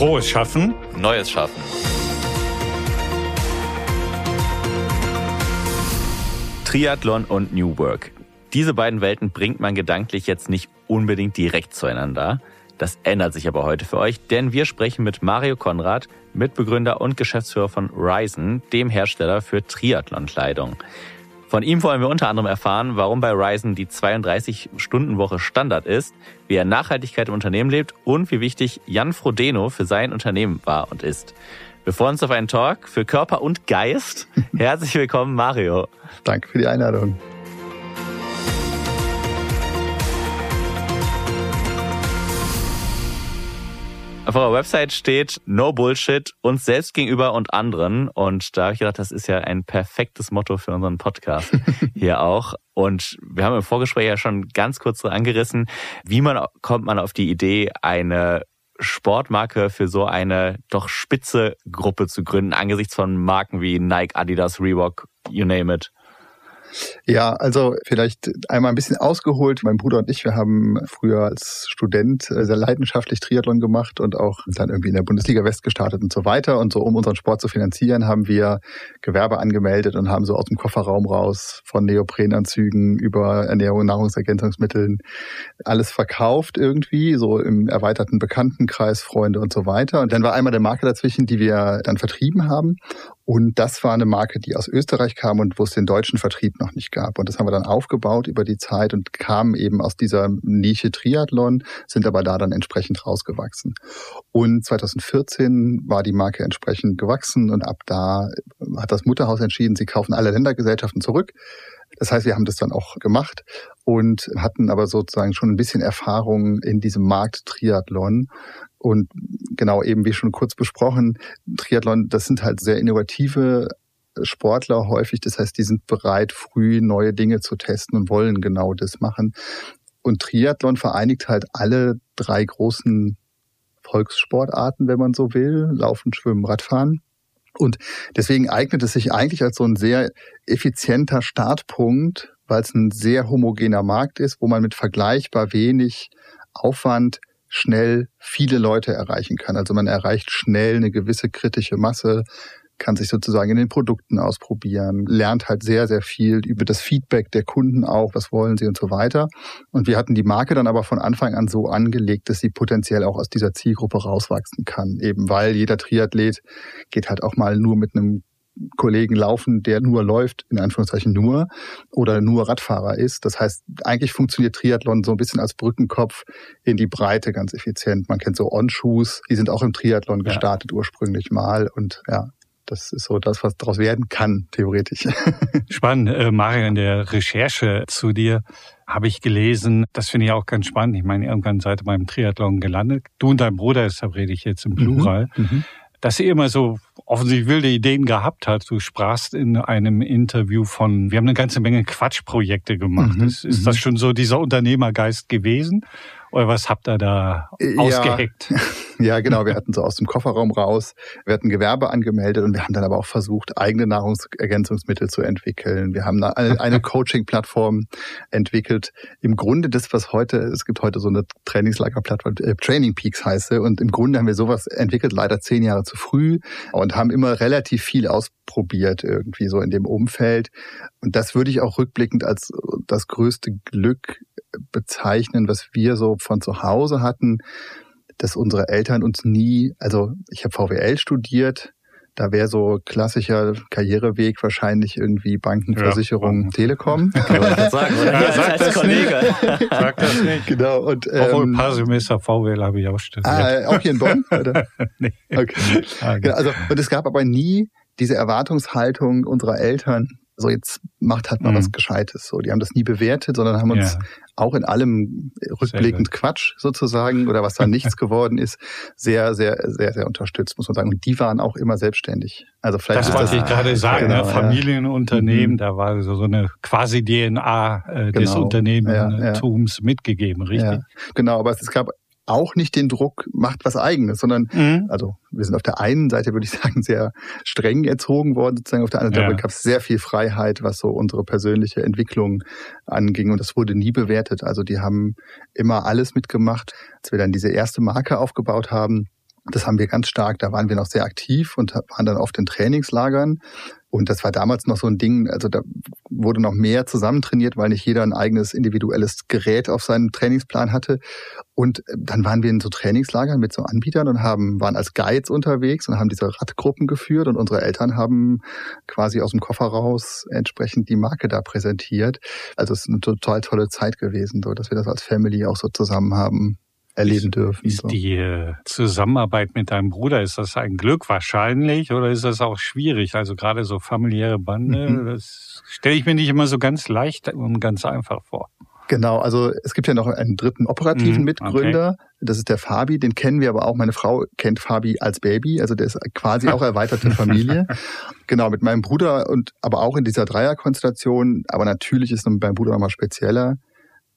Frohes Schaffen. Neues Schaffen. Triathlon und New Work. Diese beiden Welten bringt man gedanklich jetzt nicht unbedingt direkt zueinander. Das ändert sich aber heute für euch, denn wir sprechen mit Mario Konrad, Mitbegründer und Geschäftsführer von Ryzen, dem Hersteller für Triathlon-Kleidung. Von ihm wollen wir unter anderem erfahren, warum bei Ryzen die 32-Stunden-Woche Standard ist, wie er Nachhaltigkeit im Unternehmen lebt und wie wichtig Jan Frodeno für sein Unternehmen war und ist. Wir freuen uns auf einen Talk für Körper und Geist. Herzlich willkommen, Mario. Danke für die Einladung. Auf eurer Website steht No Bullshit, uns selbst gegenüber und anderen. Und da habe ich gedacht, das ist ja ein perfektes Motto für unseren Podcast hier auch. Und wir haben im Vorgespräch ja schon ganz kurz angerissen, wie man kommt man auf die Idee, eine Sportmarke für so eine doch spitze Gruppe zu gründen, angesichts von Marken wie Nike, Adidas, Reebok, you name it. Ja, also vielleicht einmal ein bisschen ausgeholt. Mein Bruder und ich, wir haben früher als Student äh, sehr leidenschaftlich Triathlon gemacht und auch dann irgendwie in der Bundesliga West gestartet und so weiter. Und so, um unseren Sport zu finanzieren, haben wir Gewerbe angemeldet und haben so aus dem Kofferraum raus von Neoprenanzügen über Ernährung, Nahrungsergänzungsmitteln alles verkauft irgendwie, so im erweiterten Bekanntenkreis, Freunde und so weiter. Und dann war einmal der Marke dazwischen, die wir dann vertrieben haben. Und das war eine Marke, die aus Österreich kam und wo es den deutschen Vertrieb noch nicht gab. Und das haben wir dann aufgebaut über die Zeit und kamen eben aus dieser Nische Triathlon, sind aber da dann entsprechend rausgewachsen. Und 2014 war die Marke entsprechend gewachsen und ab da hat das Mutterhaus entschieden, sie kaufen alle Ländergesellschaften zurück. Das heißt, wir haben das dann auch gemacht und hatten aber sozusagen schon ein bisschen Erfahrung in diesem Markt Triathlon und genau eben wie schon kurz besprochen, Triathlon, das sind halt sehr innovative Sportler häufig. Das heißt, die sind bereit, früh neue Dinge zu testen und wollen genau das machen. Und Triathlon vereinigt halt alle drei großen Volkssportarten, wenn man so will. Laufen, Schwimmen, Radfahren. Und deswegen eignet es sich eigentlich als so ein sehr effizienter Startpunkt, weil es ein sehr homogener Markt ist, wo man mit vergleichbar wenig Aufwand schnell viele Leute erreichen kann. Also man erreicht schnell eine gewisse kritische Masse, kann sich sozusagen in den Produkten ausprobieren, lernt halt sehr, sehr viel über das Feedback der Kunden auch, was wollen sie und so weiter. Und wir hatten die Marke dann aber von Anfang an so angelegt, dass sie potenziell auch aus dieser Zielgruppe rauswachsen kann. Eben weil jeder Triathlet geht halt auch mal nur mit einem Kollegen laufen, der nur läuft, in Anführungszeichen nur, oder nur Radfahrer ist. Das heißt, eigentlich funktioniert Triathlon so ein bisschen als Brückenkopf in die Breite ganz effizient. Man kennt so On-Shoes, die sind auch im Triathlon gestartet ja. ursprünglich mal und ja, das ist so das, was daraus werden kann, theoretisch. Spannend. Äh, Mario, in der Recherche zu dir habe ich gelesen, das finde ich auch ganz spannend. Ich meine, irgendwann seid ihr beim Triathlon gelandet. Du und dein Bruder, deshalb rede ich jetzt im Plural. Mhm, mhm dass er immer so offensichtlich wilde Ideen gehabt hat. Du sprachst in einem Interview von, wir haben eine ganze Menge Quatschprojekte gemacht. Mhm, ist, ist das mhm. schon so dieser Unternehmergeist gewesen? Oder was habt ihr da ausgeheckt? Ja, genau. Wir hatten so aus dem Kofferraum raus, wir hatten Gewerbe angemeldet und wir haben dann aber auch versucht, eigene Nahrungsergänzungsmittel zu entwickeln. Wir haben eine, eine Coaching-Plattform entwickelt. Im Grunde das, was heute, es gibt heute so eine Trainingslager-Plattform, äh, Training Peaks heißt Und im Grunde haben wir sowas entwickelt, leider zehn Jahre zu früh und haben immer relativ viel ausprobiert irgendwie so in dem Umfeld. Und das würde ich auch rückblickend als das größte Glück bezeichnen, was wir so von zu Hause hatten, dass unsere Eltern uns nie, also ich habe VWL studiert, da wäre so klassischer Karriereweg wahrscheinlich irgendwie Bankenversicherung, ja. Telekom. Kann man das sagen, oder? Ja, sag das Kollege. Sag das nicht. Genau. Und, ähm, Obwohl ein paar Semester VWL habe ich auch studiert. Ah, auch hier in Bonn? Oder? nee. Okay. Ah, genau. Also, und es gab aber nie diese Erwartungshaltung unserer Eltern, so jetzt macht halt mal mhm. was Gescheites. So, die haben das nie bewertet, sondern haben uns ja. auch in allem rückblickend Quatsch sozusagen oder was da nichts geworden ist, sehr, sehr, sehr, sehr unterstützt, muss man sagen. Und die waren auch immer selbstständig. Also vielleicht das wollte ich gerade sagen, genau, ne? Familienunternehmen, ja. Mhm. da war so, so eine quasi DNA äh, des genau, Unternehmertums ja, mitgegeben, richtig? Genau, aber es gab auch nicht den Druck, macht was eigenes, sondern mhm. also wir sind auf der einen Seite, würde ich sagen, sehr streng erzogen worden, sozusagen auf der anderen Seite ja. gab es sehr viel Freiheit, was so unsere persönliche Entwicklung anging und das wurde nie bewertet. Also die haben immer alles mitgemacht. Als wir dann diese erste Marke aufgebaut haben, Das haben wir ganz stark, da waren wir noch sehr aktiv und waren dann oft in Trainingslagern. Und das war damals noch so ein Ding, also da wurde noch mehr zusammentrainiert, weil nicht jeder ein eigenes individuelles Gerät auf seinem Trainingsplan hatte. Und dann waren wir in so Trainingslagern mit so Anbietern und haben, waren als Guides unterwegs und haben diese Radgruppen geführt und unsere Eltern haben quasi aus dem Koffer raus entsprechend die Marke da präsentiert. Also es ist eine total tolle Zeit gewesen, so dass wir das als Family auch so zusammen haben erleben dürfen. Ist so. die äh, Zusammenarbeit mit deinem Bruder, ist das ein Glück wahrscheinlich oder ist das auch schwierig? Also gerade so familiäre Bande, mhm. das stelle ich mir nicht immer so ganz leicht und ganz einfach vor. Genau, also es gibt ja noch einen dritten operativen mhm, Mitgründer, okay. das ist der Fabi, den kennen wir aber auch, meine Frau kennt Fabi als Baby, also der ist quasi auch erweiterte Familie. genau, mit meinem Bruder und aber auch in dieser Dreierkonstellation, aber natürlich ist es mit meinem Bruder nochmal spezieller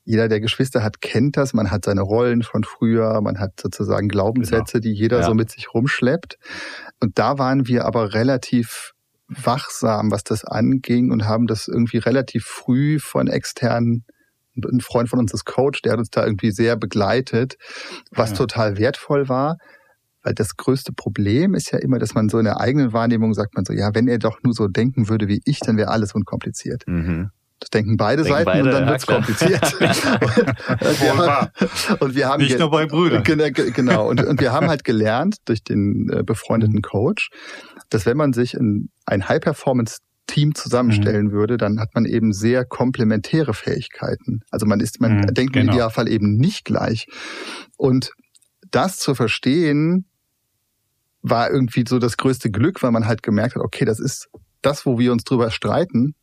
jeder, der Geschwister hat, kennt das. Man hat seine Rollen von früher, man hat sozusagen Glaubenssätze, genau. die jeder ja. so mit sich rumschleppt. Und da waren wir aber relativ wachsam, was das anging und haben das irgendwie relativ früh von externen ein Freund von uns ist Coach, der hat uns da irgendwie sehr begleitet, was ja. total wertvoll war. Weil das größte Problem ist ja immer, dass man so in der eigenen Wahrnehmung sagt man so, ja, wenn er doch nur so denken würde wie ich, dann wäre alles unkompliziert. Mhm. Das denken beide denken Seiten beide, und dann wird's ja, kompliziert. und, wir haben, und wir haben nicht nur bei Brüdern. Genau. Und, und wir haben halt gelernt durch den äh, befreundeten Coach, dass wenn man sich in ein High-Performance Team zusammenstellen mhm. würde, dann hat man eben sehr komplementäre Fähigkeiten. Also man ist, man mhm, denkt genau. im Idealfall eben nicht gleich. Und das zu verstehen, war irgendwie so das größte Glück, weil man halt gemerkt hat, okay, das ist das, wo wir uns drüber streiten,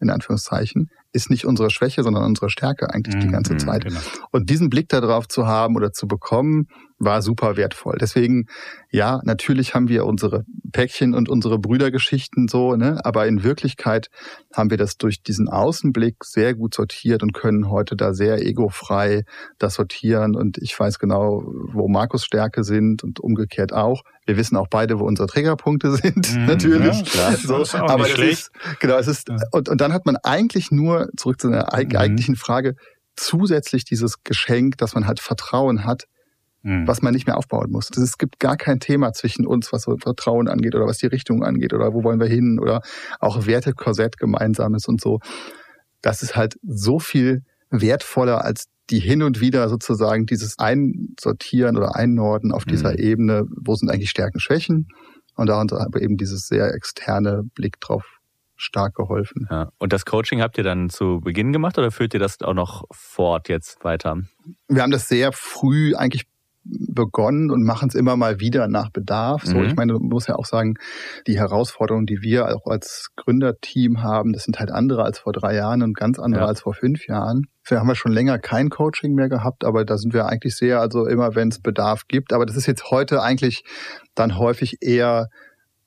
in Anführungszeichen, ist nicht unsere Schwäche, sondern unsere Stärke eigentlich mhm, die ganze mhm, Zeit. Genau. Und diesen Blick darauf zu haben oder zu bekommen, war super wertvoll. Deswegen, ja, natürlich haben wir unsere Päckchen und unsere Brüdergeschichten so, ne? aber in Wirklichkeit haben wir das durch diesen Außenblick sehr gut sortiert und können heute da sehr egofrei das sortieren. Und ich weiß genau, wo Markus Stärke sind und umgekehrt auch. Wir wissen auch beide, wo unsere Trägerpunkte sind, mhm, natürlich. Ja. So, aber das ist, genau, es ist, und, und dann hat man eigentlich nur, zurück zu einer mhm. eigentlichen Frage, zusätzlich dieses Geschenk, dass man halt Vertrauen hat, mhm. was man nicht mehr aufbauen muss. Es gibt gar kein Thema zwischen uns, was Vertrauen angeht oder was die Richtung angeht oder wo wollen wir hin oder auch Wertekorsett gemeinsames und so. Das ist halt so viel wertvoller als die hin und wieder sozusagen dieses Einsortieren oder Einnorden auf dieser mhm. Ebene, wo sind eigentlich Stärken, Schwächen und da aber eben dieses sehr externe Blick drauf stark geholfen. Ja. Und das Coaching habt ihr dann zu Beginn gemacht oder führt ihr das auch noch fort jetzt weiter? Wir haben das sehr früh eigentlich begonnen und machen es immer mal wieder nach Bedarf. So, mhm. ich meine, man muss ja auch sagen, die Herausforderungen, die wir auch als Gründerteam haben, das sind halt andere als vor drei Jahren und ganz andere ja. als vor fünf Jahren. Wir haben ja schon länger kein Coaching mehr gehabt, aber da sind wir eigentlich sehr, also immer wenn es Bedarf gibt. Aber das ist jetzt heute eigentlich dann häufig eher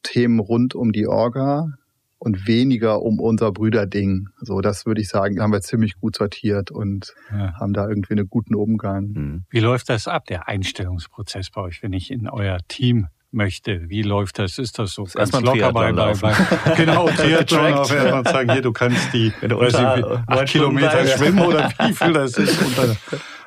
Themen rund um die Orga, und weniger um unser Brüderding. So, das würde ich sagen, haben wir ziemlich gut sortiert und ja. haben da irgendwie einen guten Umgang. Hm. Wie läuft das ab, der Einstellungsprozess bei euch, wenn ich in euer Team möchte. Wie läuft das? Ist das so das ganz locker bei, bei, bei genau Triathlon auf erstmal sagen, hier du kannst die wenn du unter, acht Kilometer schwimmen oder wie viel das ist unter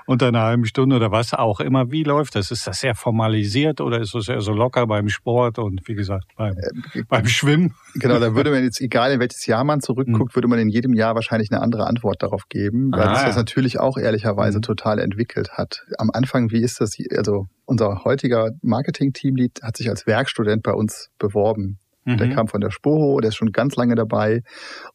unter einer halben Stunde oder was auch immer. Wie läuft das? Ist das sehr formalisiert oder ist das eher so locker beim Sport und wie gesagt beim, äh, beim Schwimmen? Genau, da würde man jetzt, egal in welches Jahr man zurückguckt, hm. würde man in jedem Jahr wahrscheinlich eine andere Antwort darauf geben, weil ah, sich das natürlich auch ehrlicherweise hm. total entwickelt hat. Am Anfang, wie ist das? Also unser heutiger Marketing-Teamlead hat sich als Werkstudent bei uns beworben Mhm. Der kam von der Spoho, der ist schon ganz lange dabei.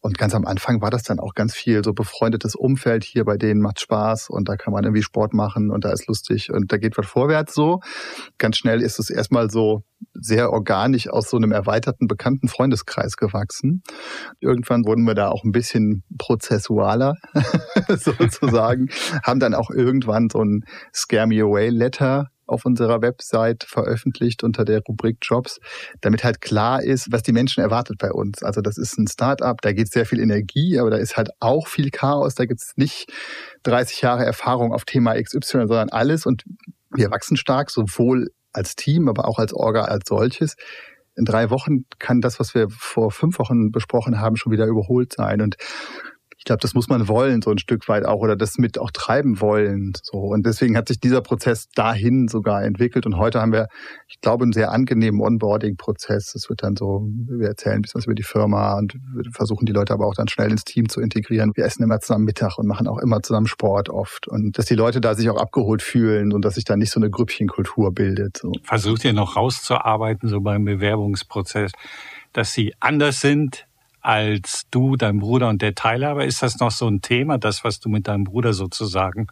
Und ganz am Anfang war das dann auch ganz viel so befreundetes Umfeld hier bei denen macht Spaß und da kann man irgendwie Sport machen und da ist lustig und da geht was vorwärts so. Ganz schnell ist es erstmal so sehr organisch aus so einem erweiterten bekannten Freundeskreis gewachsen. Irgendwann wurden wir da auch ein bisschen prozessualer sozusagen, haben dann auch irgendwann so ein Scare Me Away Letter auf unserer Website veröffentlicht unter der Rubrik Jobs, damit halt klar ist, was die Menschen erwartet bei uns. Also das ist ein Start-up, da geht sehr viel Energie, aber da ist halt auch viel Chaos. Da gibt es nicht 30 Jahre Erfahrung auf Thema XY, sondern alles. Und wir wachsen stark, sowohl als Team, aber auch als Orga als solches. In drei Wochen kann das, was wir vor fünf Wochen besprochen haben, schon wieder überholt sein. Und ich glaube, das muss man wollen, so ein Stück weit auch, oder das mit auch treiben wollen. So. Und deswegen hat sich dieser Prozess dahin sogar entwickelt. Und heute haben wir, ich glaube, einen sehr angenehmen Onboarding-Prozess. Es wird dann so, wir erzählen ein bisschen was über die Firma und versuchen die Leute aber auch dann schnell ins Team zu integrieren. Wir essen immer zusammen Mittag und machen auch immer zusammen Sport oft. Und dass die Leute da sich auch abgeholt fühlen und dass sich da nicht so eine Grüppchenkultur bildet. So. Versucht ihr noch rauszuarbeiten, so beim Bewerbungsprozess, dass sie anders sind als du, dein Bruder und der Teilhaber? Ist das noch so ein Thema, das, was du mit deinem Bruder sozusagen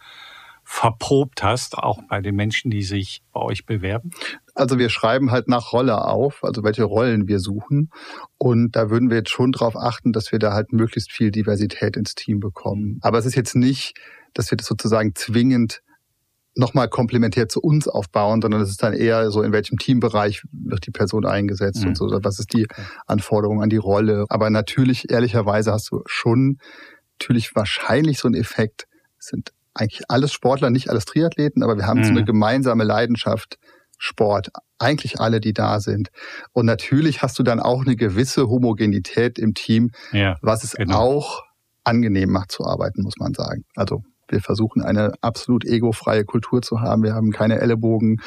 verprobt hast, auch bei den Menschen, die sich bei euch bewerben? Also wir schreiben halt nach Rolle auf, also welche Rollen wir suchen. Und da würden wir jetzt schon darauf achten, dass wir da halt möglichst viel Diversität ins Team bekommen. Aber es ist jetzt nicht, dass wir das sozusagen zwingend nochmal komplementär zu uns aufbauen, sondern es ist dann eher so, in welchem Teambereich wird die Person eingesetzt mhm. und so, was ist die Anforderung an die Rolle. Aber natürlich, ehrlicherweise hast du schon natürlich wahrscheinlich so einen Effekt, es sind eigentlich alles Sportler, nicht alles Triathleten, aber wir haben mhm. so eine mhm. gemeinsame Leidenschaft, Sport, eigentlich alle, die da sind. Und natürlich hast du dann auch eine gewisse Homogenität im Team, ja, was es genau. auch angenehm macht zu arbeiten, muss man sagen. Also wir versuchen eine absolut egofreie Kultur zu haben. Wir haben keine Ellenbogen.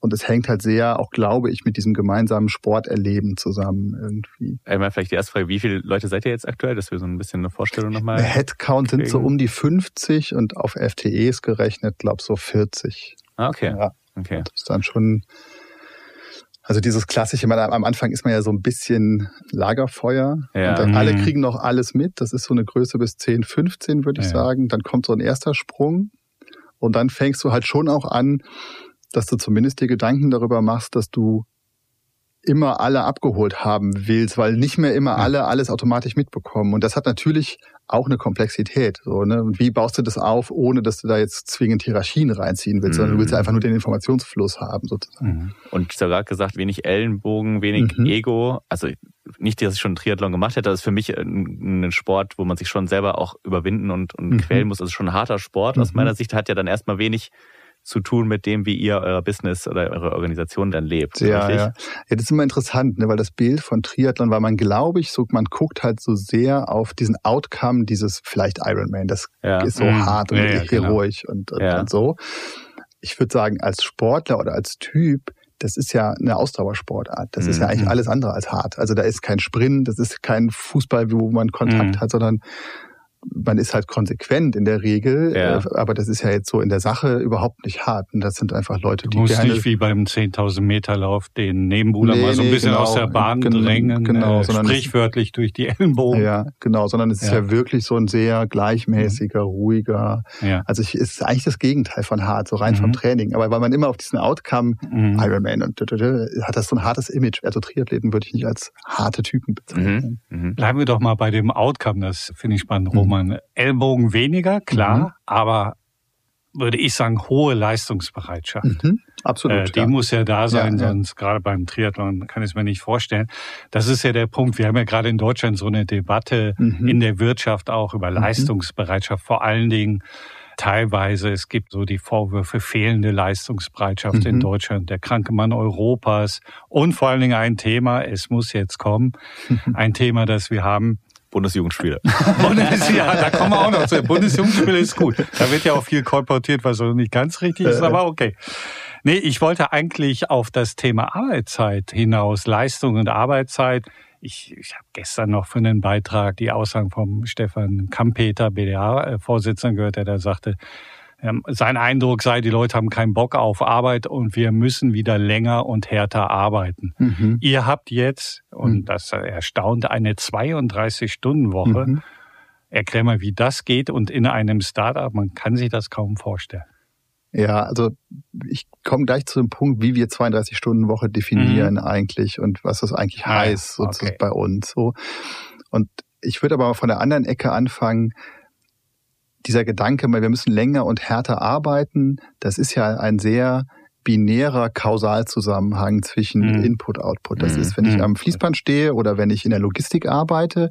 Und es hängt halt sehr, auch glaube ich, mit diesem gemeinsamen Sporterleben zusammen irgendwie. Einmal vielleicht die erste Frage, wie viele Leute seid ihr jetzt aktuell, dass wir so ein bisschen eine Vorstellung nochmal. Headcount kriegen. sind so um die 50 und auf FTEs gerechnet, glaube so 40. Ah, okay. Ja. Okay. Das ist dann schon also dieses klassische, man, am Anfang ist man ja so ein bisschen Lagerfeuer. Ja. Und dann alle mhm. kriegen noch alles mit. Das ist so eine Größe bis 10, 15, würde ich ja. sagen. Dann kommt so ein erster Sprung. Und dann fängst du halt schon auch an, dass du zumindest dir Gedanken darüber machst, dass du immer alle abgeholt haben willst, weil nicht mehr immer alle alles automatisch mitbekommen. Und das hat natürlich auch eine Komplexität. So, ne? Und wie baust du das auf, ohne dass du da jetzt zwingend Hierarchien reinziehen willst, mhm. sondern du willst mhm. einfach nur den Informationsfluss haben, sozusagen. Mhm. Und du hast gerade gesagt, wenig Ellenbogen, wenig mhm. Ego. Also nicht, dass ich schon Triathlon gemacht hätte, das ist für mich ein, ein Sport, wo man sich schon selber auch überwinden und, und mhm. quälen muss. Das ist schon ein harter Sport. Aus mhm. meiner Sicht hat ja dann erstmal wenig zu tun mit dem, wie ihr euer Business oder eure Organisation dann lebt. Ja, richtig? ja. ja, das ist immer interessant, ne, weil das Bild von Triathlon, weil man glaube ich, so man guckt halt so sehr auf diesen Outcome dieses vielleicht Ironman, das ja. ist so mhm. hart und ja, heroisch genau. und, und, und so. Ich würde sagen, als Sportler oder als Typ das ist ja eine Ausdauersportart. Das mhm. ist ja eigentlich mhm. alles andere als hart. Also da ist kein Sprint, das ist kein Fußball, wo man Kontakt mhm. hat, sondern man ist halt konsequent in der Regel, ja. Äh, aber das ist ja jetzt so in der Sache überhaupt nicht hart. Und das sind einfach Leute, die du musst gerne... nicht wie beim 10.000 Meter Lauf den Nebenbuhler nee, mal so ein bisschen genau, aus der Bahn gen drängen, genau, äh, sprichwörtlich es, durch die Ellenbogen. Ja, genau, sondern es ist ja, ja wirklich so ein sehr gleichmäßiger, mhm. ruhiger, ja. also es ist eigentlich das Gegenteil von hart, so rein mhm. vom Training. Aber weil man immer auf diesen Outcome, mhm. Ironman und hat das so ein hartes Image. Also Triathleten würde ich nicht als harte Typen bezeichnen. Mhm. Mhm. Bleiben wir doch mal bei dem Outcome, das finde ich spannend, Roman man Ellbogen weniger, klar, mhm. aber würde ich sagen, hohe Leistungsbereitschaft. Mhm, absolut. Äh, die ja. muss ja da sein, ja, sonst ja. gerade beim Triathlon kann ich es mir nicht vorstellen. Das ist ja der Punkt. Wir haben ja gerade in Deutschland so eine Debatte mhm. in der Wirtschaft auch über mhm. Leistungsbereitschaft, vor allen Dingen teilweise. Es gibt so die Vorwürfe fehlende Leistungsbereitschaft mhm. in Deutschland, der kranke Mann Europas und vor allen Dingen ein Thema, es muss jetzt kommen, ein Thema, das wir haben, Bundesjugendspiele. ja, da kommen wir auch noch zu. Bundesjugendspiele ist gut. Da wird ja auch viel kolportiert, was so nicht ganz richtig ist, aber okay. Nee, ich wollte eigentlich auf das Thema Arbeitszeit hinaus, Leistung und Arbeitszeit. Ich, ich habe gestern noch für einen Beitrag die Aussagen vom Stefan Kampeter, BDA-Vorsitzenden, gehört, der da sagte, sein Eindruck sei, die Leute haben keinen Bock auf Arbeit und wir müssen wieder länger und härter arbeiten. Mhm. Ihr habt jetzt, und mhm. das erstaunt, eine 32-Stunden-Woche. Mhm. Erklär mal, wie das geht und in einem Startup, man kann sich das kaum vorstellen. Ja, also ich komme gleich zu dem Punkt, wie wir 32 Stunden Woche definieren mhm. eigentlich und was das eigentlich ah, heißt okay. sozusagen bei uns. So. Und ich würde aber mal von der anderen Ecke anfangen dieser Gedanke, wir müssen länger und härter arbeiten, das ist ja ein sehr binärer Kausalzusammenhang zwischen mhm. Input, Output. Das mhm. ist, wenn ich mhm. am Fließband stehe oder wenn ich in der Logistik arbeite,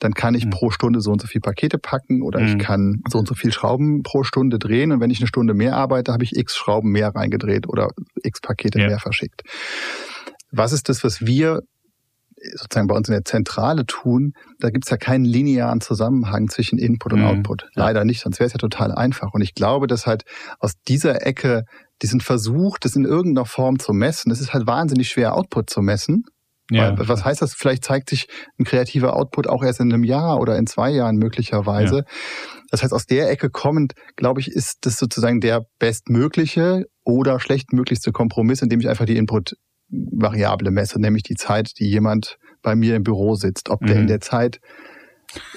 dann kann ich mhm. pro Stunde so und so viel Pakete packen oder ich mhm. kann so und so viel Schrauben pro Stunde drehen und wenn ich eine Stunde mehr arbeite, habe ich x Schrauben mehr reingedreht oder x Pakete ja. mehr verschickt. Was ist das, was wir sozusagen bei uns in der Zentrale tun, da gibt's ja keinen linearen Zusammenhang zwischen Input und mhm. Output. Leider nicht, sonst wäre es ja total einfach. Und ich glaube, dass halt aus dieser Ecke diesen Versuch, das in irgendeiner Form zu messen, das ist halt wahnsinnig schwer, Output zu messen. Ja. Weil, was heißt das? Vielleicht zeigt sich ein kreativer Output auch erst in einem Jahr oder in zwei Jahren möglicherweise. Ja. Das heißt, aus der Ecke kommend, glaube ich, ist das sozusagen der bestmögliche oder schlechtmöglichste Kompromiss, indem ich einfach die Input-Variable messe, nämlich die Zeit, die jemand bei mir im Büro sitzt. Ob der in mhm. der Zeit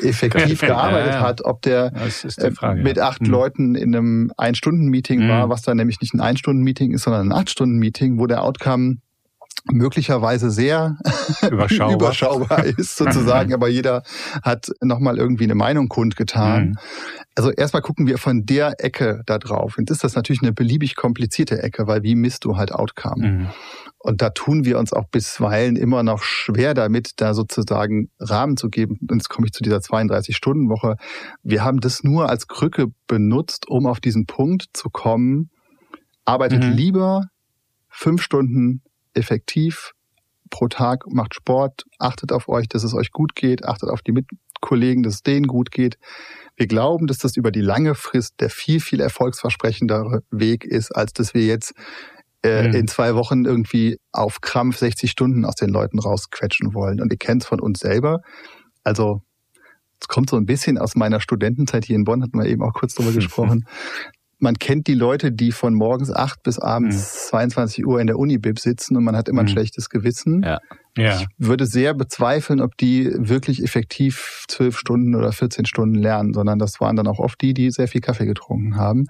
effektiv gearbeitet ja, ja. hat, ob der äh, Frage, mit acht ja. Mhm. Leuten in einem Ein-Stunden-Meeting mhm. war, was dann nämlich nicht ein Ein-Stunden-Meeting ist, sondern ein Acht-Stunden-Meeting, wo der Outcome möglicherweise sehr überschaubar, überschaubar ist sozusagen, aber jeder hat nochmal irgendwie eine Meinung kundgetan. Mhm. Also erstmal gucken wir von der Ecke da drauf. Und ist das natürlich eine beliebig komplizierte Ecke, weil wie misst du halt Outcome? Mhm. Und da tun wir uns auch bisweilen immer noch schwer damit, da sozusagen Rahmen zu geben. Und jetzt komme ich zu dieser 32-Stunden-Woche. Wir haben das nur als Krücke benutzt, um auf diesen Punkt zu kommen. Arbeitet mhm. lieber fünf Stunden effektiv pro Tag, macht Sport, achtet auf euch, dass es euch gut geht, achtet auf die Mitkollegen, dass es denen gut geht. Wir glauben, dass das über die lange Frist der viel, viel erfolgsversprechendere Weg ist, als dass wir jetzt äh, mhm. in zwei Wochen irgendwie auf Krampf 60 Stunden aus den Leuten rausquetschen wollen. Und ihr kennt es von uns selber. Also es kommt so ein bisschen aus meiner Studentenzeit hier in Bonn, hatten wir eben auch kurz drüber gesprochen man kennt die Leute, die von morgens acht bis abends mhm. 22 Uhr in der Unibib sitzen und man hat immer ein mhm. schlechtes Gewissen. Ja. Ja. Ich würde sehr bezweifeln, ob die wirklich effektiv zwölf Stunden oder 14 Stunden lernen, sondern das waren dann auch oft die, die sehr viel Kaffee getrunken haben.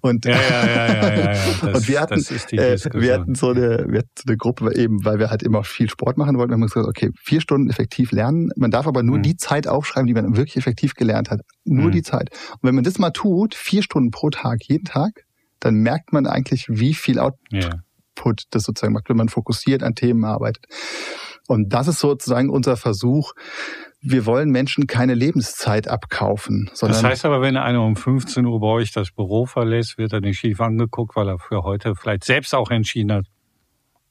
Und, ja, ja, Das, und wir hatten, äh, wir hatten so eine, wir hatten so eine Gruppe eben, weil wir halt immer viel Sport machen wollten. Wir haben gesagt, okay, vier Stunden effektiv lernen. Man darf aber nur mhm. die Zeit aufschreiben, die man wirklich effektiv gelernt hat. Nur mhm. die Zeit. Und wenn man das mal tut, vier Stunden pro Tag, jeden Tag, dann merkt man eigentlich, wie viel Output das sozusagen macht, wenn man fokussiert an Themen arbeitet. Und das ist sozusagen unser Versuch. Wir wollen Menschen keine Lebenszeit abkaufen. Sondern das heißt aber, wenn einer um 15 Uhr bei euch das Büro verlässt, wird er nicht schief angeguckt, weil er für heute vielleicht selbst auch entschieden hat,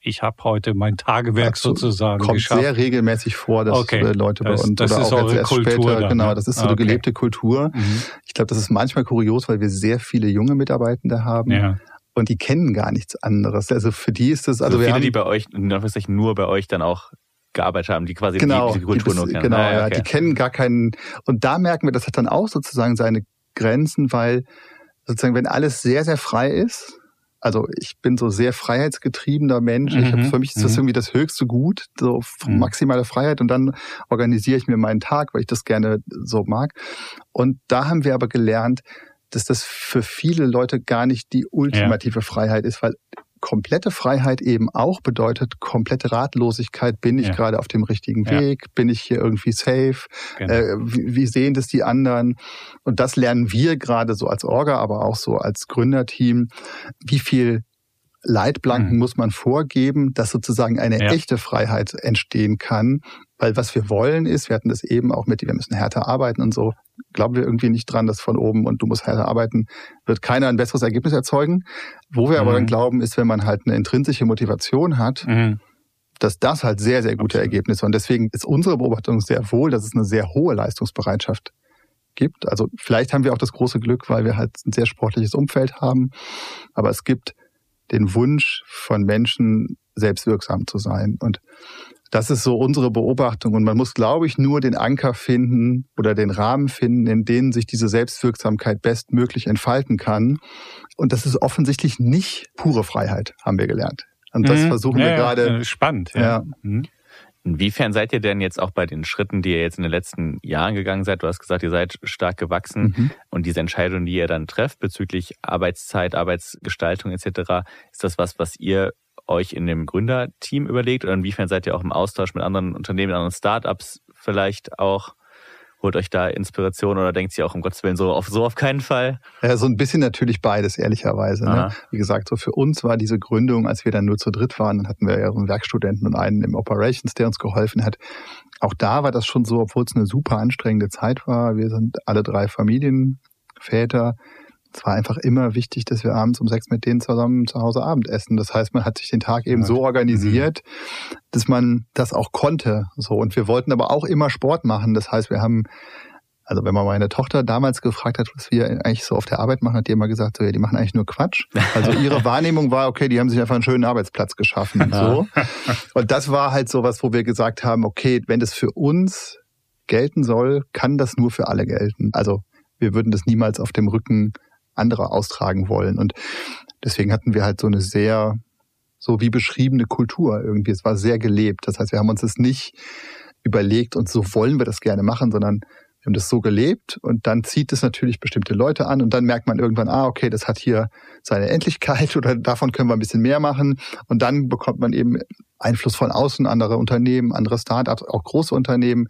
ich habe heute mein Tagewerk Dazu sozusagen kommt geschafft. sehr regelmäßig vor, dass okay. Leute bei uns das oder ist auch erst Kultur später, dann, genau, das ist so eine okay. gelebte Kultur. Mhm. Ich glaube, das ist manchmal kurios, weil wir sehr viele junge Mitarbeitende haben. Ja und die kennen gar nichts anderes. Also für die ist das also, also wir viele, haben, die bei euch, nur bei euch dann auch gearbeitet haben, die quasi genau, die, die Kultur die, nur kennen. Genau, ah, ja, okay. die kennen gar keinen. Und da merken wir, das hat dann auch sozusagen seine Grenzen, weil sozusagen, wenn alles sehr, sehr frei ist, also ich bin so sehr freiheitsgetriebener Mensch. Mhm, ich hab, für mich ist das mhm. irgendwie das höchste Gut, so mhm. maximale Freiheit. Und dann organisiere ich mir meinen Tag, weil ich das gerne so mag. Und da haben wir aber gelernt, dass das für viele Leute gar nicht die ultimative ja. Freiheit ist, weil komplette Freiheit eben auch bedeutet komplette Ratlosigkeit. Bin ich ja. gerade auf dem richtigen Weg? Ja. Bin ich hier irgendwie safe? Genau. Äh, wie, wie, sehen das die anderen? Und das lernen wir gerade so als Orga, aber auch so als Gründerteam. Wie viel Leitplanken mhm. muss man vorgeben, dass sozusagen eine ja. echte Freiheit entstehen kann. Weil was wir wollen ist, wir hatten das eben auch mit, wir müssen härter arbeiten und so, glauben wir irgendwie nicht dran, dass von oben und du musst härter arbeiten, wird keiner ein besseres Ergebnis erzeugen. Wo wir mhm. aber dann glauben, ist, wenn man halt eine intrinsische Motivation hat, mhm. dass das halt sehr, sehr gute Absolut. Ergebnisse. Und deswegen ist unsere Beobachtung sehr wohl, dass es eine sehr hohe Leistungsbereitschaft gibt. Also vielleicht haben wir auch das große Glück, weil wir halt ein sehr sportliches Umfeld haben. Aber es gibt den Wunsch von Menschen, selbstwirksam zu sein. Und das ist so unsere Beobachtung. Und man muss, glaube ich, nur den Anker finden oder den Rahmen finden, in denen sich diese Selbstwirksamkeit bestmöglich entfalten kann. Und das ist offensichtlich nicht pure Freiheit, haben wir gelernt. Und das mhm. versuchen ja, wir gerade. Spannend. Ja. ja. Mhm. Inwiefern seid ihr denn jetzt auch bei den Schritten, die ihr jetzt in den letzten Jahren gegangen seid? Du hast gesagt, ihr seid stark gewachsen mhm. und diese Entscheidung, die ihr dann trefft bezüglich Arbeitszeit, Arbeitsgestaltung etc., ist das was, was ihr euch in dem Gründerteam überlegt oder inwiefern seid ihr auch im Austausch mit anderen Unternehmen, anderen Startups vielleicht auch? Holt euch da Inspiration oder denkt ihr auch um Gottes Willen so auf, so auf keinen Fall? Ja, so ein bisschen natürlich beides, ehrlicherweise. Ne? Wie gesagt, so für uns war diese Gründung, als wir dann nur zu dritt waren, dann hatten wir ja so einen Werkstudenten und einen im Operations, der uns geholfen hat. Auch da war das schon so, obwohl es eine super anstrengende Zeit war. Wir sind alle drei Familienväter es war einfach immer wichtig, dass wir abends um sechs mit denen zusammen zu Hause Abend essen. Das heißt, man hat sich den Tag eben so organisiert, mhm. dass man das auch konnte. So und wir wollten aber auch immer Sport machen. Das heißt, wir haben also wenn man meine Tochter damals gefragt hat, was wir eigentlich so auf der Arbeit machen, hat die immer gesagt, so, ja, die machen eigentlich nur Quatsch. Also ihre Wahrnehmung war, okay, die haben sich einfach einen schönen Arbeitsplatz geschaffen. So. Und das war halt so was, wo wir gesagt haben, okay, wenn das für uns gelten soll, kann das nur für alle gelten. Also wir würden das niemals auf dem Rücken anderer austragen wollen. Und deswegen hatten wir halt so eine sehr, so wie beschriebene Kultur irgendwie. Es war sehr gelebt. Das heißt, wir haben uns das nicht überlegt und so wollen wir das gerne machen, sondern wir haben das so gelebt und dann zieht es natürlich bestimmte Leute an und dann merkt man irgendwann, ah, okay, das hat hier seine Endlichkeit oder davon können wir ein bisschen mehr machen und dann bekommt man eben Einfluss von außen, andere Unternehmen, andere Startups, auch große Unternehmen.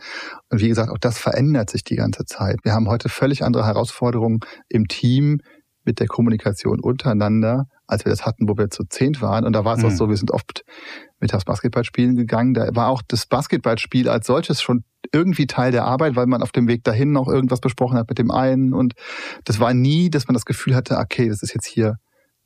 Und wie gesagt, auch das verändert sich die ganze Zeit. Wir haben heute völlig andere Herausforderungen im Team mit der Kommunikation untereinander, als wir das hatten, wo wir zu zehnt waren. Und da war es mhm. auch so, wir sind oft mittags Basketball spielen gegangen. Da war auch das Basketballspiel als solches schon irgendwie Teil der Arbeit, weil man auf dem Weg dahin noch irgendwas besprochen hat mit dem einen. Und das war nie, dass man das Gefühl hatte, okay, das ist jetzt hier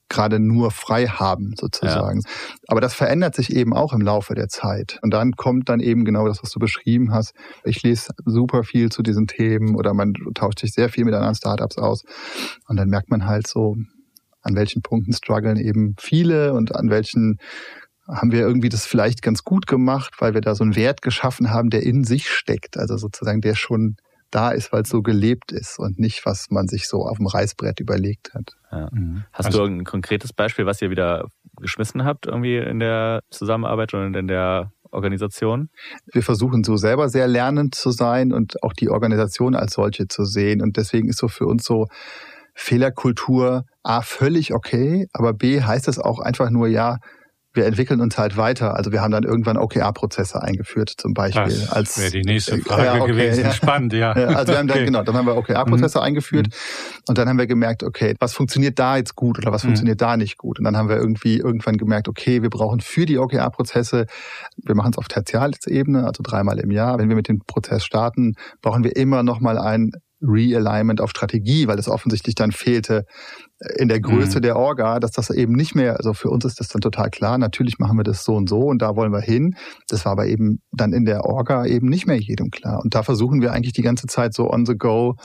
gerade nur frei haben sozusagen. Ja. Aber das verändert sich eben auch im Laufe der Zeit. Und dann kommt dann eben genau das, was du beschrieben hast. Ich lese super viel zu diesen Themen oder man tauscht sich sehr viel mit anderen Startups aus. Und dann merkt man halt so, an welchen Punkten strugglen eben viele und an welchen haben wir irgendwie das vielleicht ganz gut gemacht, weil wir da so einen Wert geschaffen haben, der in sich steckt. Also sozusagen der schon da ist, weil es so gelebt ist und nicht, was man sich so auf dem Reißbrett überlegt hat. Ja. Mhm. Hast also, du ein konkretes Beispiel, was ihr wieder geschmissen habt, irgendwie in der Zusammenarbeit und in der Organisation? Wir versuchen so selber sehr lernend zu sein und auch die Organisation als solche zu sehen. Und deswegen ist so für uns so Fehlerkultur A völlig okay, aber B heißt es auch einfach nur, ja, wir entwickeln uns halt weiter. Also wir haben dann irgendwann OKR-Prozesse eingeführt zum Beispiel. Das als wäre die nächste Frage ja, okay, gewesen. Ja. Spannend, ja. Also wir haben dann, genau, dann haben wir OKR-Prozesse mhm. eingeführt mhm. und dann haben wir gemerkt, okay, was funktioniert da jetzt gut oder was mhm. funktioniert da nicht gut? Und dann haben wir irgendwie irgendwann gemerkt, okay, wir brauchen für die OKR-Prozesse, wir machen es auf Tertialebene, also dreimal im Jahr. Wenn wir mit dem Prozess starten, brauchen wir immer noch mal ein Realignment auf Strategie, weil es offensichtlich dann fehlte in der Größe mhm. der Orga, dass das eben nicht mehr, also für uns ist das dann total klar, natürlich machen wir das so und so und da wollen wir hin. Das war aber eben dann in der Orga eben nicht mehr jedem klar. Und da versuchen wir eigentlich die ganze Zeit so on the go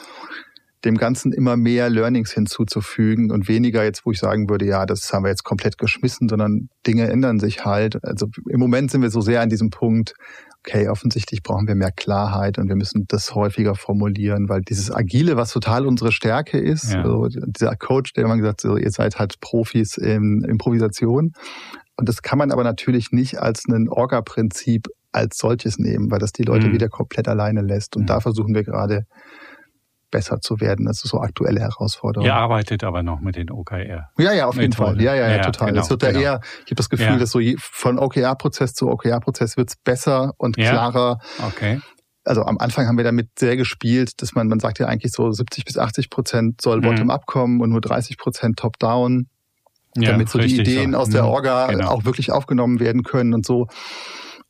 dem Ganzen immer mehr Learnings hinzuzufügen und weniger jetzt, wo ich sagen würde, ja, das haben wir jetzt komplett geschmissen, sondern Dinge ändern sich halt. Also im Moment sind wir so sehr an diesem Punkt, okay, offensichtlich brauchen wir mehr Klarheit und wir müssen das häufiger formulieren, weil dieses Agile, was total unsere Stärke ist, ja. so, dieser Coach, der immer gesagt so, ihr seid halt Profis in Improvisation. Und das kann man aber natürlich nicht als ein Orga-Prinzip als solches nehmen, weil das die Leute mhm. wieder komplett alleine lässt. Und mhm. da versuchen wir gerade besser zu werden. Das ist so aktuelle Herausforderung. Ihr arbeitet aber noch mit den OKR. Ja, ja, auf jeden Fall. Ja, ja, ja, ja total. Genau, es wird genau. eher, ich habe das Gefühl, ja. dass so von OKR-Prozess zu OKR-Prozess wird's besser und ja. klarer. Okay. Also am Anfang haben wir damit sehr gespielt, dass man, man sagt ja eigentlich so 70 bis 80 Prozent soll mhm. bottom-up kommen und nur 30 Prozent top-down, damit so die Ideen so. aus der mhm. Orga genau. auch wirklich aufgenommen werden können und so.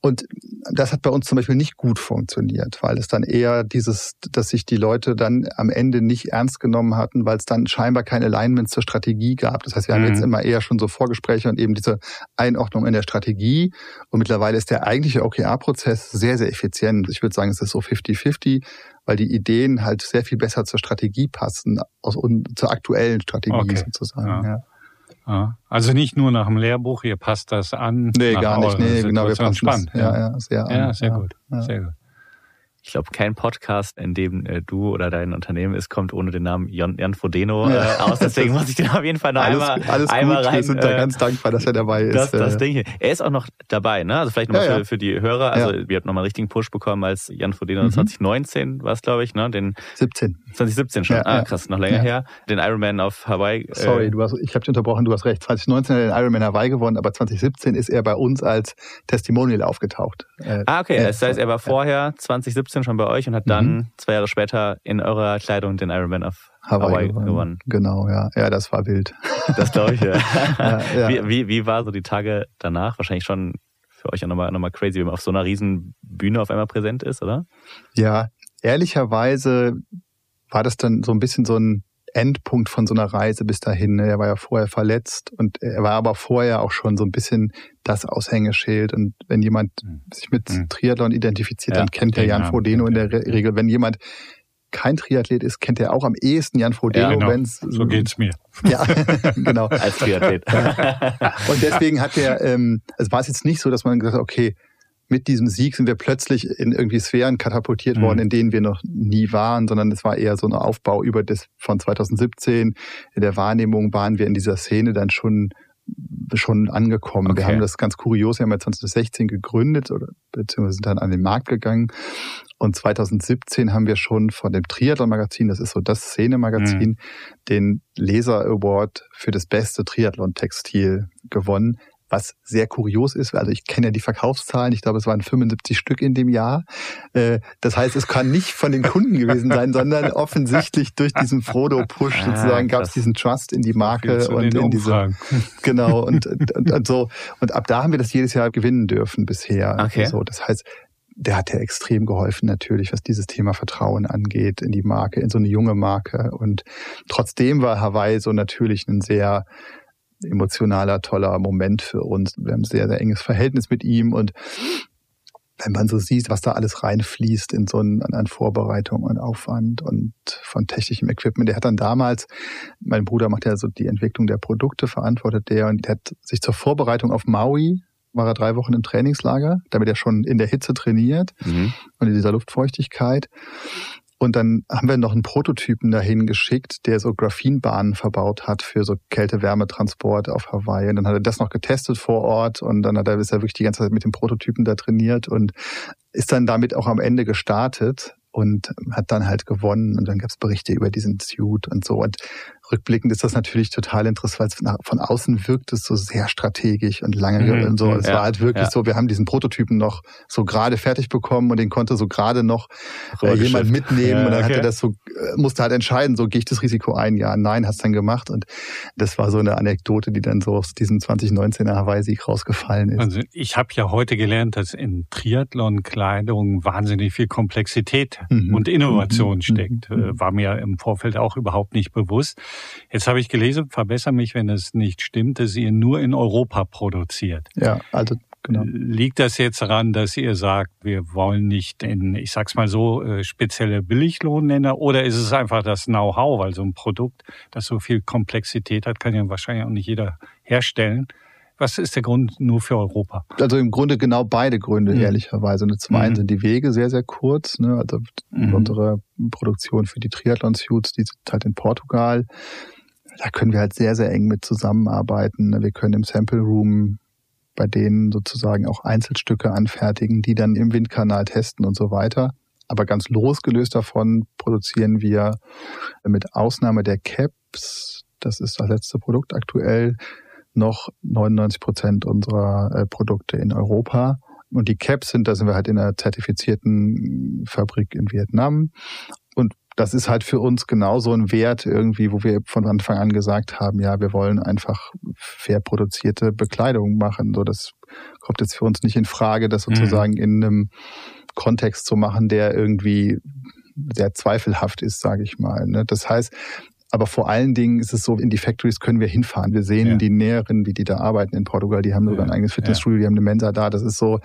Und das hat bei uns zum Beispiel nicht gut funktioniert, weil es dann eher dieses, dass sich die Leute dann am Ende nicht ernst genommen hatten, weil es dann scheinbar kein Alignment zur Strategie gab. Das heißt, wir mhm. haben jetzt mhm. immer eher schon so Vorgespräche und eben diese Einordnung in der Strategie. Und mittlerweile ist der eigentliche OKR-Prozess sehr, sehr effizient. Ich würde sagen, es ist so 50-50, weil die Ideen halt sehr viel besser zur Strategie passen, aus, zur aktuellen Strategie okay. sozusagen. Ja. ja. Ja, also nicht nur nach dem Lehrbuch, ihr passt das an. Nee, gar nicht. Nee, genau, wir passen spannend. Ja, ja, sehr, ja, sehr gut. Ja. Sehr gut. Ich glaube, kein Podcast, in dem äh, du oder dein Unternehmen ist, kommt ohne den Namen Jan, Jan Frodeno äh, aus. Deswegen muss ich den auf jeden Fall noch alles, einmal, alles einmal gut. rein. Wir sind da äh, ganz dankbar, dass er dabei ist. Das, das Ding hier. Er ist auch noch dabei, ne? Also vielleicht nochmal ja, ja. für, für die Hörer. Also ja. wir haben nochmal einen richtigen Push bekommen, als Jan Frodeno mhm. 2019 war es, glaube ich, ne? Den 17. 2017 schon. ah, krass, noch länger her. Den Ironman auf Hawaii. Äh, Sorry, du hast, ich habe dich unterbrochen, du hast recht. 2019 hat er den Ironman Hawaii gewonnen, aber 2017 ist er bei uns als Testimonial aufgetaucht. Äh, ah, okay. das heißt, er war vorher 2017 schon bei euch und hat dann mhm. zwei Jahre später in eurer Kleidung den Ironman auf Hawaii, Hawaii gewonnen. gewonnen. Genau, ja. Ja, das war wild. Das glaube ich, ja. ja, ja. Wie, wie, wie war so die Tage danach? Wahrscheinlich schon für euch auch nochmal, nochmal crazy, wenn man auf so einer riesen Bühne auf einmal präsent ist, oder? Ja, ehrlicherweise war das dann so ein bisschen so ein Endpunkt von so einer Reise bis dahin. Er war ja vorher verletzt und er war aber vorher auch schon so ein bisschen das Aushängeschild. Und wenn jemand mhm. sich mit mhm. Triathlon identifiziert, ja, dann kennt er Jan Frodeno in der Regel. Wenn jemand kein Triathlet ist, kennt er auch am ehesten Jan Frodeno, ja, genau. wenn's so geht's mir. Ja, genau. Als Triathlet. und deswegen hat er, ähm, es war es jetzt nicht so, dass man gesagt hat, okay, mit diesem Sieg sind wir plötzlich in irgendwie Sphären katapultiert mhm. worden, in denen wir noch nie waren, sondern es war eher so ein Aufbau über das von 2017. In der Wahrnehmung waren wir in dieser Szene dann schon schon angekommen. Okay. Wir haben das ganz kurios, wir haben ja 2016 gegründet oder beziehungsweise sind dann an den Markt gegangen. Und 2017 haben wir schon von dem Triathlon-Magazin, das ist so das Szene-Magazin, mhm. den Laser Award für das beste Triathlon-Textil gewonnen was sehr kurios ist. Also ich kenne ja die Verkaufszahlen, ich glaube, es waren 75 Stück in dem Jahr. Äh, das heißt, es kann nicht von den Kunden gewesen sein, sondern offensichtlich durch diesen Frodo-Push ah, sozusagen gab es diesen Trust in die Marke und in diese genau und, und, und, so und ab da haben wir das jedes Jahr gewinnen dürfen bisher. Okay. So, das heißt, der hat ja extrem geholfen natürlich, was dieses Thema Vertrauen angeht in die Marke, in so eine junge Marke. Und trotzdem war Hawaii so natürlich ein sehr emotionaler, toller Moment für uns. Wir haben ein sehr, sehr enges Verhältnis mit ihm und wenn man so sieht, was da alles reinfließt in so einen, an Vorbereitung und Aufwand und von technischem Equipment. Der hat dann damals, mein Bruder macht ja so die Entwicklung der Produkte, verantwortet der und der hat sich zur Vorbereitung auf Maui war er drei Wochen im Trainingslager, damit er schon in der Hitze trainiert mhm. und in dieser Luftfeuchtigkeit. Und dann haben wir noch einen Prototypen dahin geschickt, der so Graphenbahnen verbaut hat für so Kälte-Wärmetransport auf Hawaii. Und dann hat er das noch getestet vor Ort und dann hat er, ist er wirklich die ganze Zeit mit dem Prototypen da trainiert und ist dann damit auch am Ende gestartet und hat dann halt gewonnen und dann gab es Berichte über diesen Suit und so. Und rückblickend ist das natürlich total interessant, weil von außen wirkt es so sehr strategisch und lange mhm, und so. Es ja, war halt wirklich ja. so, wir haben diesen Prototypen noch so gerade fertig bekommen und den konnte so gerade noch äh, jemand mitnehmen ja, und dann okay. hat er das so, äh, musste halt entscheiden, so gehe ich das Risiko ein, ja, nein, hast dann gemacht und das war so eine Anekdote, die dann so aus diesem 2019er Hawaii-Sieg rausgefallen ist. Also ich habe ja heute gelernt, dass in Triathlon-Kleidung wahnsinnig viel Komplexität mhm. und Innovation mhm. steckt. Mhm. Äh, war mir im Vorfeld auch überhaupt nicht bewusst. Jetzt habe ich gelesen, verbessere mich, wenn es nicht stimmt, dass ihr nur in Europa produziert. Ja, also Genau. Liegt das jetzt daran, dass ihr sagt, wir wollen nicht in, ich sag's mal so, äh, spezielle Billiglohnländer oder ist es einfach das Know-how, weil so ein Produkt, das so viel Komplexität hat, kann ja wahrscheinlich auch nicht jeder herstellen. Was ist der Grund nur für Europa? Also im Grunde genau beide Gründe, mhm. ehrlicherweise. Zum einen mhm. sind die Wege sehr, sehr kurz. Ne? Also mhm. unsere Produktion für die Triathlon-Suits, die sind halt in Portugal. Da können wir halt sehr, sehr eng mit zusammenarbeiten. Wir können im Sample Room bei denen sozusagen auch Einzelstücke anfertigen, die dann im Windkanal testen und so weiter. Aber ganz losgelöst davon produzieren wir mit Ausnahme der Caps, das ist das letzte Produkt aktuell, noch 99 Prozent unserer äh, Produkte in Europa. Und die Caps sind, da sind wir halt in einer zertifizierten Fabrik in Vietnam. Und das ist halt für uns genauso ein Wert irgendwie, wo wir von Anfang an gesagt haben, ja, wir wollen einfach fair produzierte Bekleidung machen. So, das kommt jetzt für uns nicht in Frage, das mhm. sozusagen mhm. in einem Kontext zu machen, der irgendwie sehr zweifelhaft ist, sage ich mal. Ne? Das heißt, aber vor allen Dingen ist es so, in die Factories können wir hinfahren. Wir sehen ja. die Näherinnen, wie die da arbeiten in Portugal. Die haben sogar ein eigenes Fitnessstudio, die haben eine Mensa da. Das ist so,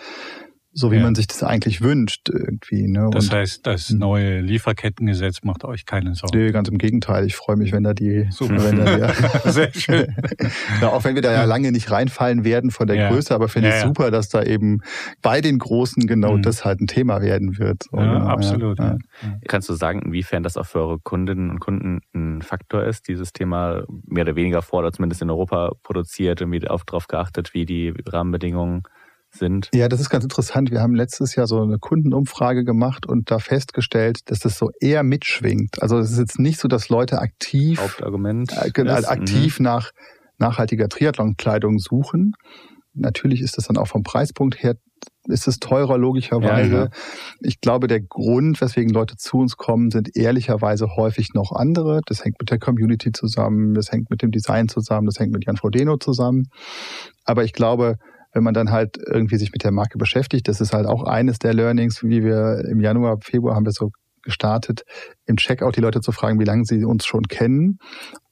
so wie ja. man sich das eigentlich wünscht irgendwie. Ne? Das und, heißt, das hm. neue Lieferkettengesetz macht euch keine Sorgen. Nee, ganz im Gegenteil. Ich freue mich, wenn da die... Super. Wenn da die Sehr schön. ja, auch wenn wir da ja lange nicht reinfallen werden von der ja. Größe, aber finde ich super, dass da eben bei den Großen genau mhm. das halt ein Thema werden wird. So, ja, genau, absolut. Kannst du sagen, inwiefern das auch für eure Kundinnen und Kunden ein Faktor ist, dieses Thema mehr oder weniger vor oder zumindest in Europa produziert, irgendwie darauf geachtet, wie die Rahmenbedingungen sind. Ja, das ist ganz interessant. Wir haben letztes Jahr so eine Kundenumfrage gemacht und da festgestellt, dass das so eher mitschwingt. Also es ist jetzt nicht so, dass Leute aktiv, Hauptargument äh, ist, aktiv mhm. nach nachhaltiger Triathlonkleidung suchen. Natürlich ist das dann auch vom Preispunkt her ist es teurer logischerweise. Ja, ja. Ich glaube, der Grund, weswegen Leute zu uns kommen, sind ehrlicherweise häufig noch andere. Das hängt mit der Community zusammen, das hängt mit dem Design zusammen, das hängt mit Jan Frodeno zusammen. Aber ich glaube, wenn man dann halt irgendwie sich mit der Marke beschäftigt. Das ist halt auch eines der Learnings, wie wir im Januar, Februar haben wir so gestartet, im Checkout die Leute zu fragen, wie lange sie uns schon kennen.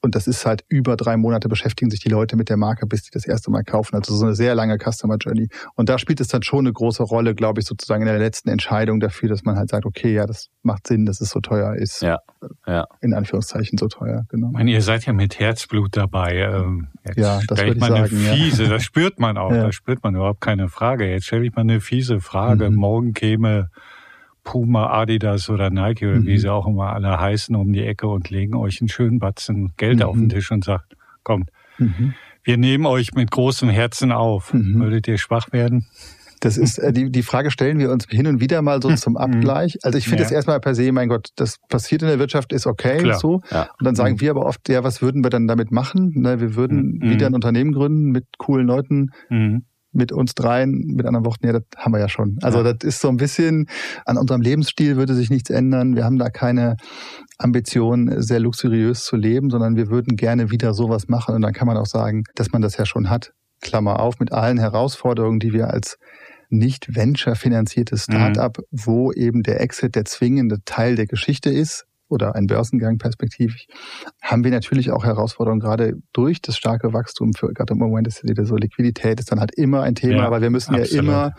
Und das ist halt über drei Monate beschäftigen sich die Leute mit der Marke, bis sie das erste Mal kaufen. Also so eine sehr lange Customer Journey. Und da spielt es dann schon eine große Rolle, glaube ich, sozusagen in der letzten Entscheidung dafür, dass man halt sagt, okay, ja, das macht Sinn, dass es so teuer ist. Ja. ja. In Anführungszeichen so teuer, genau. Ich meine, ihr seid ja mit Herzblut dabei. Ähm, jetzt ja, das würde ich mal sagen, eine fiese, ja. das spürt man auch, ja. da spürt man überhaupt keine Frage. Jetzt stelle ich mal eine fiese Frage. Mhm. Morgen käme Puma, Adidas oder Nike oder mhm. wie sie auch immer alle heißen um die Ecke und legen euch einen schönen Batzen Geld mhm. auf den Tisch und sagt, kommt, mhm. wir nehmen euch mit großem Herzen auf. Mhm. Würdet ihr schwach werden? Das ist äh, die, die Frage stellen wir uns hin und wieder mal so zum mhm. Abgleich. Also ich finde ja. das erstmal per se, mein Gott, das passiert in der Wirtschaft, ist okay Klar. so. Ja. Und dann sagen mhm. wir aber oft, ja, was würden wir dann damit machen? Ne, wir würden mhm. wieder ein Unternehmen gründen mit coolen Leuten. Mit uns dreien, mit anderen Worten, ja, das haben wir ja schon. Also ja. das ist so ein bisschen, an unserem Lebensstil würde sich nichts ändern. Wir haben da keine Ambition, sehr luxuriös zu leben, sondern wir würden gerne wieder sowas machen. Und dann kann man auch sagen, dass man das ja schon hat. Klammer auf, mit allen Herausforderungen, die wir als nicht venture-finanziertes. Startup, mhm. wo eben der Exit der zwingende Teil der Geschichte ist, oder ein Börsengang perspektivisch, haben wir natürlich auch Herausforderungen, gerade durch das starke Wachstum, für, gerade im Moment ist ja so Liquidität ist dann halt immer ein Thema, ja, aber wir müssen absolut. ja immer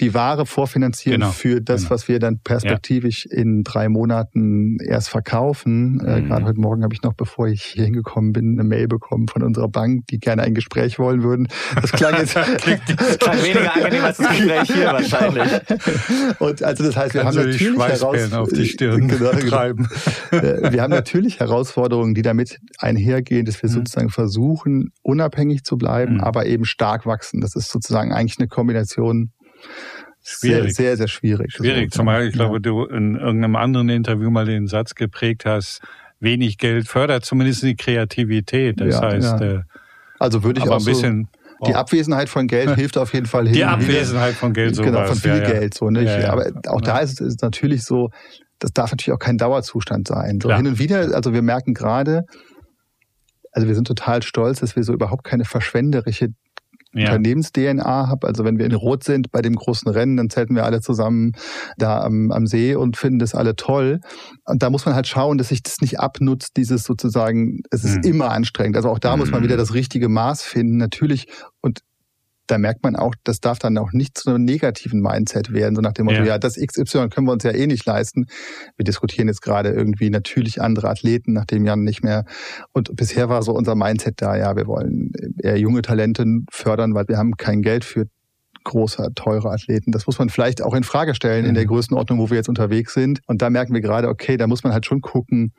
die Ware vorfinanzieren genau, für das, genau. was wir dann perspektivisch ja. in drei Monaten erst verkaufen. Äh, mhm. Äh, Gerade heute Morgen habe ich noch, bevor ich hier hingekommen bin, eine Mail bekommen von unserer Bank, die gerne ein Gespräch wollen würden. Das klang jetzt klingt, klang weniger angenehm als das Gespräch hier wahrscheinlich. Und also das heißt, wir Kannst haben natürlich Heraus auf die Stirn genau, genau. treiben. Äh, wir haben natürlich Herausforderungen, die damit einhergehen, dass wir mhm. sozusagen versuchen, unabhängig zu bleiben, mhm. aber eben stark wachsen. Das ist sozusagen eigentlich eine Kombination Schwierig. Sehr, sehr, sehr schwierig. Schwierig, zumal ich glaube, du in irgendeinem anderen Interview mal den Satz geprägt hast, wenig Geld fördert zumindest die Kreativität. Das ja, heißt, ja. Äh, also würde ich auch ein bisschen so, die Abwesenheit von Geld hilft auf jeden Fall hin. Die Abwesenheit von Geld, so genau, von viel ja, Geld, so nicht. aber auch da ist es natürlich so, das darf natürlich auch kein Dauerzustand sein. So hin und wieder, also wir merken gerade, also wir sind total stolz, dass wir so überhaupt keine verschwenderische ja. Unternehmens-DNA habe. Also wenn wir in Rot sind bei dem großen Rennen, dann zelten wir alle zusammen da am, am See und finden das alle toll. Und da muss man halt schauen, dass sich das nicht abnutzt, dieses sozusagen, es ist mhm. immer anstrengend. Also auch da mhm. muss man wieder das richtige Maß finden. Natürlich, und da merkt man auch, das darf dann auch nicht zu einem negativen Mindset werden, so nach dem Motto, ja. ja, das XY können wir uns ja eh nicht leisten. Wir diskutieren jetzt gerade irgendwie natürlich andere Athleten, nachdem Jan nicht mehr. Und bisher war so unser Mindset da, ja, wir wollen eher junge Talente fördern, weil wir haben kein Geld für große, teure Athleten. Das muss man vielleicht auch in Frage stellen mhm. in der mhm. Größenordnung, wo wir jetzt unterwegs sind. Und da merken wir gerade, okay, da muss man halt schon gucken,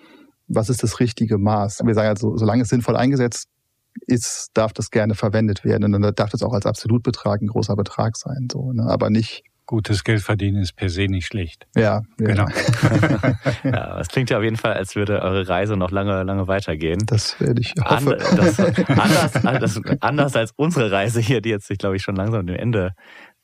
was ist das richtige Maß. Wir sagen also, solange es sinnvoll eingesetzt ist, darf das gerne verwendet werden. Und dann darf das auch als Absolutbetrag ein großer Betrag sein, so, ne? aber nicht Gutes Geld verdienen ist per se nicht schlecht. Ja, genau. ja, es klingt ja auf jeden Fall, als würde eure Reise noch lange, lange weitergehen. Das werde ich hoffen. And, das, anders, das, anders als unsere Reise hier, die jetzt sich, glaube ich, schon langsam dem Ende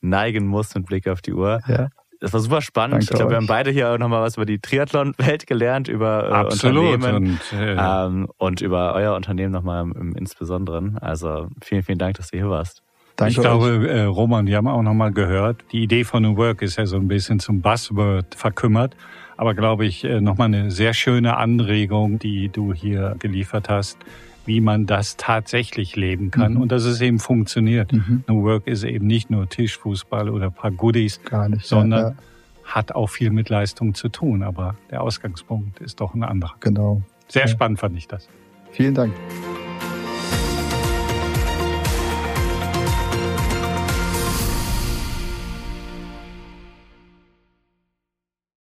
neigen muss mit Blick auf die Uhr. Ja. Das war super spannend. Danke ich glaube, wir haben beide hier nochmal was über die Triathlon-Welt gelernt, über äh, Absolut. Unternehmen und, äh, ähm, und über euer Unternehmen nochmal im, im Insbesonderen. Also vielen, vielen Dank, dass du hier warst. Danke ich glaube, äh, Roman, wir haben auch nochmal gehört, die Idee von New Work ist ja so ein bisschen zum Buzzword verkümmert. Aber glaube ich, äh, nochmal eine sehr schöne Anregung, die du hier geliefert hast, wie man das tatsächlich leben kann mhm. und dass es eben funktioniert. Mhm. New Work ist eben nicht nur Tischfußball oder paar Goodies, nicht, sondern ja, ja. hat auch viel mit Leistung zu tun. Aber der Ausgangspunkt ist doch ein anderer. Genau. Sehr ja. spannend fand ich das. Vielen Dank.